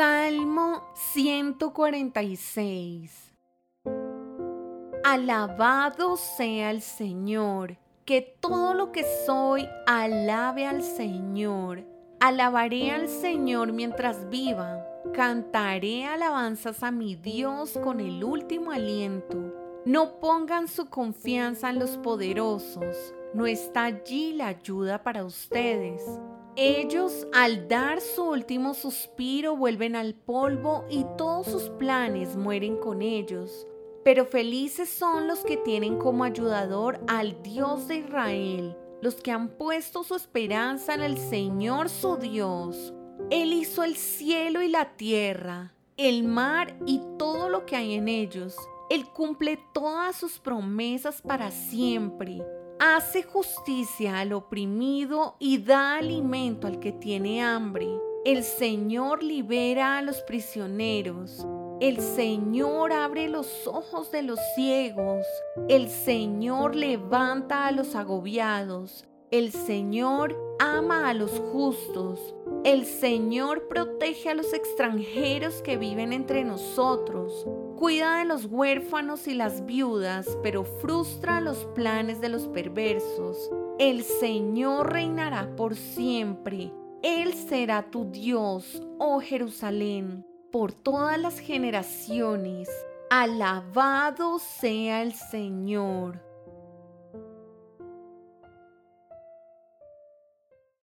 Salmo 146 Alabado sea el Señor, que todo lo que soy alabe al Señor. Alabaré al Señor mientras viva, cantaré alabanzas a mi Dios con el último aliento. No pongan su confianza en los poderosos, no está allí la ayuda para ustedes. Ellos al dar su último suspiro vuelven al polvo y todos sus planes mueren con ellos. Pero felices son los que tienen como ayudador al Dios de Israel, los que han puesto su esperanza en el Señor su Dios. Él hizo el cielo y la tierra, el mar y todo lo que hay en ellos. Él cumple todas sus promesas para siempre hace justicia al oprimido y da alimento al que tiene hambre. El Señor libera a los prisioneros. El Señor abre los ojos de los ciegos. El Señor levanta a los agobiados. El Señor ama a los justos. El Señor protege a los extranjeros que viven entre nosotros. Cuida de los huérfanos y las viudas, pero frustra los planes de los perversos. El Señor reinará por siempre. Él será tu Dios, oh Jerusalén, por todas las generaciones. Alabado sea el Señor.